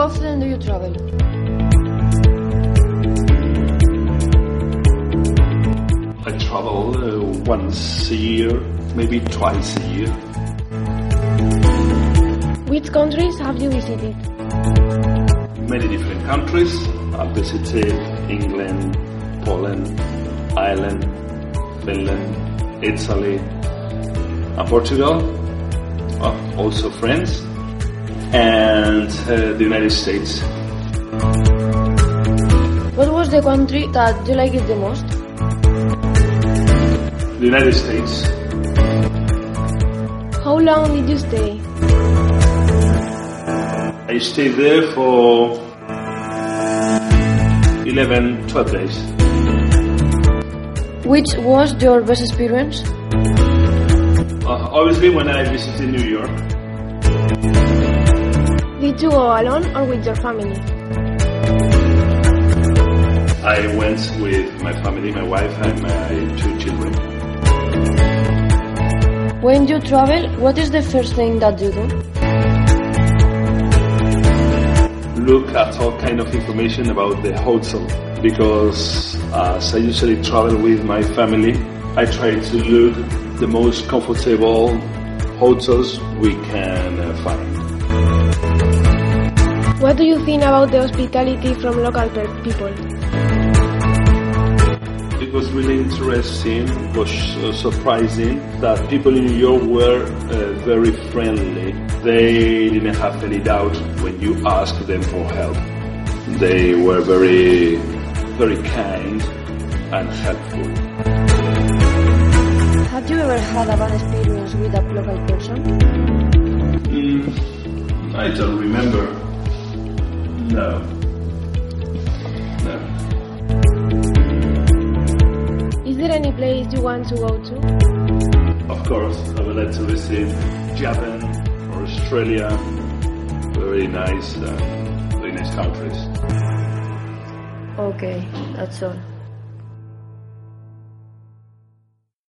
How often do you travel? I travel uh, once a year, maybe twice a year. Which countries have you visited? Many different countries. I've visited England, Poland, Ireland, Finland, Italy, and Portugal. Uh, also France and uh, the United States. What was the country that you liked the most? The United States. How long did you stay? I stayed there for 11, 12 days. Which was your best experience? Uh, obviously, when I visited New York, Did you go alone or with your family? I went with my family, my wife, and my two children. When you travel, what is the first thing that you do? Look at all kind of information about the hotel because as I usually travel with my family, I try to look the most comfortable hotels we can uh, find. What do you think about the hospitality from local people? It was really interesting, it was uh, surprising that people in New York were uh, very friendly. They didn't have any doubt when you asked them for help. They were very, very kind and helpful. Have you ever had a bad experience with a local person? Mm, I don't remember. No. No. Is there any place you want to go to? Of course, I would like to visit Japan or Australia. Very nice, uh, very nice countries. Okay, that's all.